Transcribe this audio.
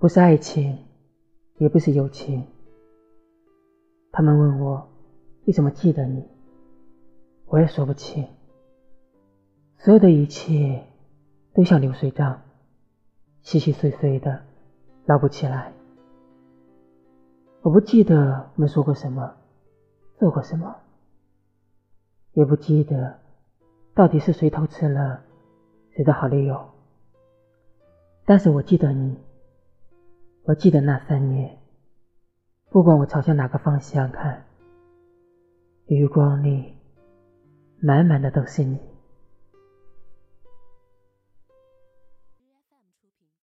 不是爱情，也不是友情。他们问我为什么记得你，我也说不清。所有的一切都像流水账，细细碎碎的，捞不起来。我不记得我们说过什么，做过什么，也不记得到底是谁偷吃了谁的好理由。但是我记得你，我记得那三年，不管我朝向哪个方向看，余光里满满的都是你。